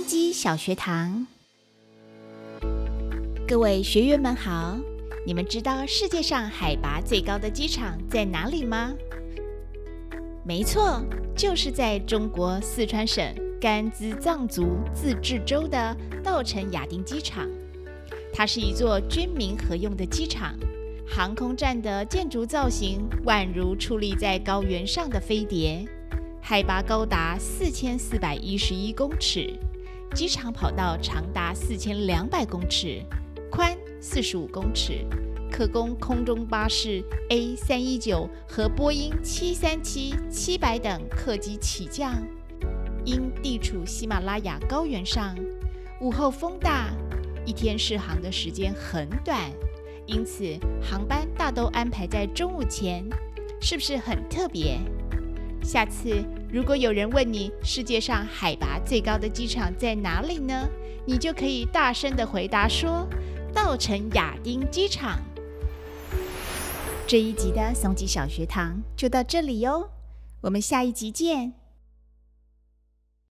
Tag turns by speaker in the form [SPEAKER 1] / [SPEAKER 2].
[SPEAKER 1] 基小学堂，各位学员们好！你们知道世界上海拔最高的机场在哪里吗？没错，就是在中国四川省甘孜藏族自治州的稻城亚丁机场。它是一座军民合用的机场，航空站的建筑造型宛如矗立在高原上的飞碟。海拔高达四千四百一十一公尺，机场跑道长达四千两百公尺，宽四十五公尺，可供空中巴士 A 三一九和波音七三七七百等客机起降。因地处喜马拉雅高原上，午后风大，一天试航的时间很短，因此航班大都安排在中午前，是不是很特别？下次如果有人问你世界上海拔最高的机场在哪里呢？你就可以大声的回答说：稻城亚丁机场。这一集的松吉小学堂就到这里哟，我们下一集见。